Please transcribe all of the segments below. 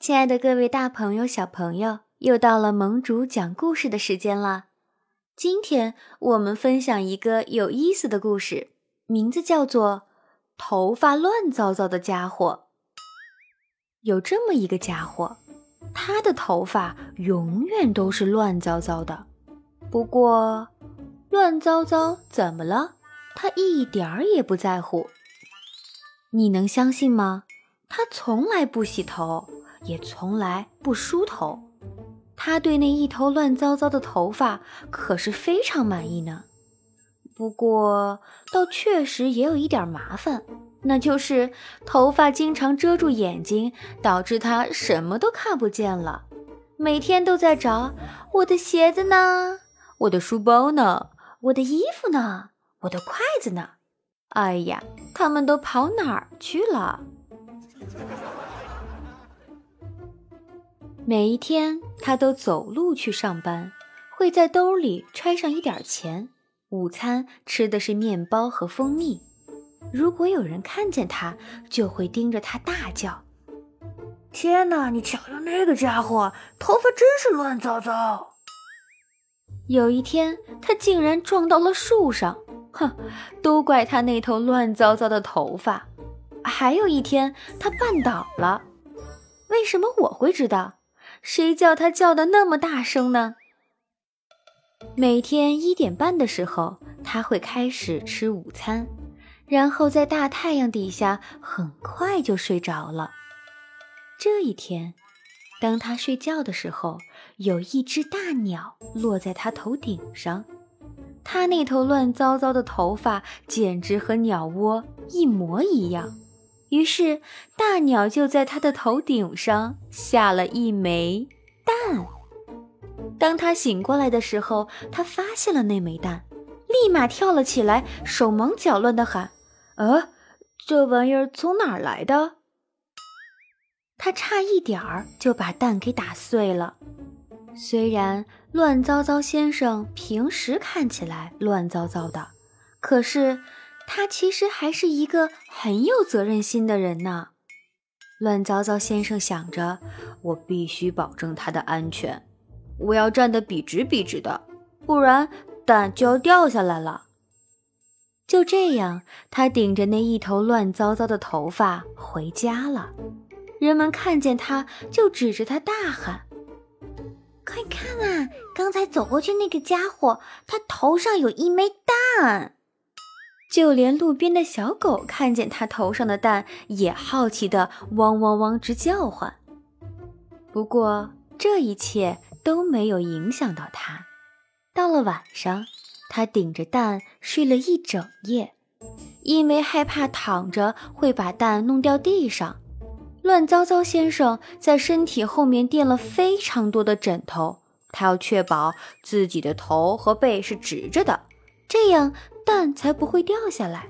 亲爱的各位大朋友、小朋友，又到了盟主讲故事的时间了。今天我们分享一个有意思的故事，名字叫做《头发乱糟糟的家伙》。有这么一个家伙，他的头发永远都是乱糟糟的。不过，乱糟糟怎么了？他一点儿也不在乎。你能相信吗？他从来不洗头，也从来不梳头。他对那一头乱糟糟的头发可是非常满意呢。不过，倒确实也有一点麻烦，那就是头发经常遮住眼睛，导致他什么都看不见了。每天都在找我的鞋子呢，我的书包呢，我的衣服呢，我的筷子呢。哎呀，他们都跑哪儿去了？每一天，他都走路去上班，会在兜里揣上一点钱。午餐吃的是面包和蜂蜜。如果有人看见他，就会盯着他大叫：“天哪！你瞧瞧那个家伙，头发真是乱糟糟。”有一天，他竟然撞到了树上，哼，都怪他那头乱糟糟的头发。还有一天，他绊倒了。为什么我会知道？谁叫他叫的那么大声呢？每天一点半的时候，他会开始吃午餐，然后在大太阳底下很快就睡着了。这一天，当他睡觉的时候，有一只大鸟落在他头顶上，他那头乱糟糟的头发简直和鸟窝一模一样。于是，大鸟就在他的头顶上下了一枚蛋。当他醒过来的时候，他发现了那枚蛋，立马跳了起来，手忙脚乱地喊：“呃，这玩意儿从哪儿来的？”他差一点儿就把蛋给打碎了。虽然乱糟糟先生平时看起来乱糟糟的，可是……他其实还是一个很有责任心的人呢。乱糟糟先生想着，我必须保证他的安全，我要站得笔直笔直的，不然蛋就要掉下来了。就这样，他顶着那一头乱糟糟的头发回家了。人们看见他就指着他大喊：“快看啊！刚才走过去那个家伙，他头上有一枚蛋。”就连路边的小狗看见他头上的蛋，也好奇的汪汪汪直叫唤。不过这一切都没有影响到他。到了晚上，他顶着蛋睡了一整夜，因为害怕躺着会把蛋弄掉地上。乱糟糟先生在身体后面垫了非常多的枕头，他要确保自己的头和背是直着的，这样。蛋才不会掉下来。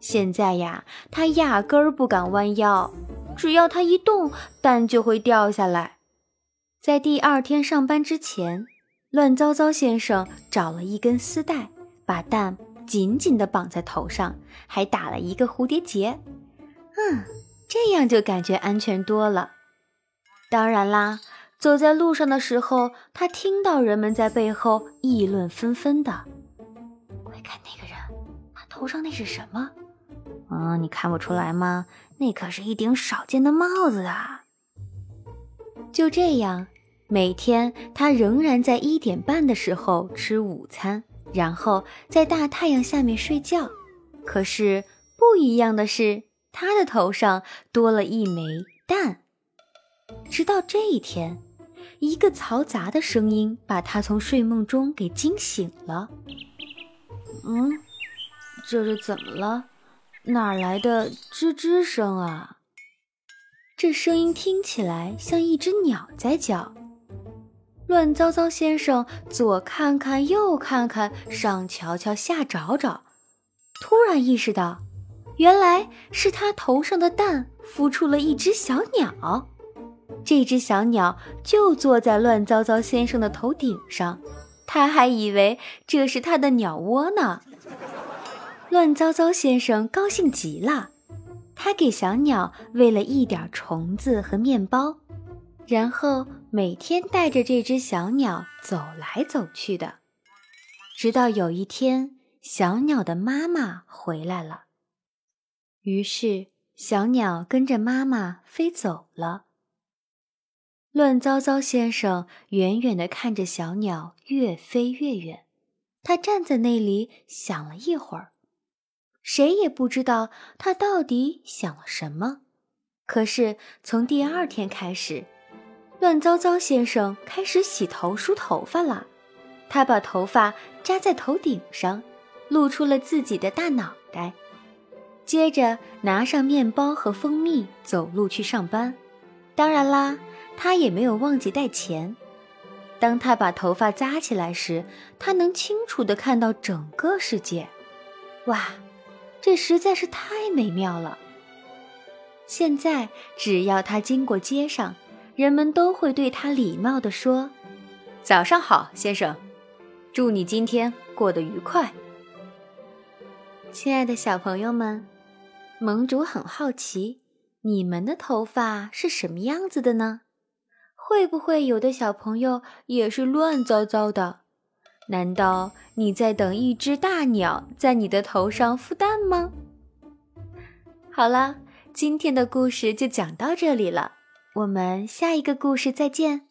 现在呀，他压根儿不敢弯腰，只要他一动，蛋就会掉下来。在第二天上班之前，乱糟糟先生找了一根丝带，把蛋紧紧地绑在头上，还打了一个蝴蝶结。嗯，这样就感觉安全多了。当然啦，走在路上的时候，他听到人们在背后议论纷纷的。看那个人，他头上那是什么？嗯，你看不出来吗？那可是一顶少见的帽子啊！就这样，每天他仍然在一点半的时候吃午餐，然后在大太阳下面睡觉。可是不一样的是，他的头上多了一枚蛋。直到这一天，一个嘈杂的声音把他从睡梦中给惊醒了。嗯，这是怎么了？哪来的吱吱声啊？这声音听起来像一只鸟在叫。乱糟糟先生左看看右看看，上瞧瞧下找找，突然意识到，原来是他头上的蛋孵出了一只小鸟。这只小鸟就坐在乱糟糟先生的头顶上。他还以为这是他的鸟窝呢。乱糟糟先生高兴极了，他给小鸟喂了一点虫子和面包，然后每天带着这只小鸟走来走去的，直到有一天，小鸟的妈妈回来了。于是，小鸟跟着妈妈飞走了。乱糟糟先生远远地看着小鸟越飞越远，他站在那里想了一会儿，谁也不知道他到底想了什么。可是从第二天开始，乱糟糟先生开始洗头梳头发了。他把头发扎在头顶上，露出了自己的大脑袋。接着拿上面包和蜂蜜，走路去上班。当然啦，他也没有忘记带钱。当他把头发扎起来时，他能清楚地看到整个世界。哇，这实在是太美妙了！现在只要他经过街上，人们都会对他礼貌地说：“早上好，先生，祝你今天过得愉快。”亲爱的小朋友们，盟主很好奇，你们的头发是什么样子的呢？会不会有的小朋友也是乱糟糟的？难道你在等一只大鸟在你的头上孵蛋吗？好了，今天的故事就讲到这里了。我们下一个故事再见。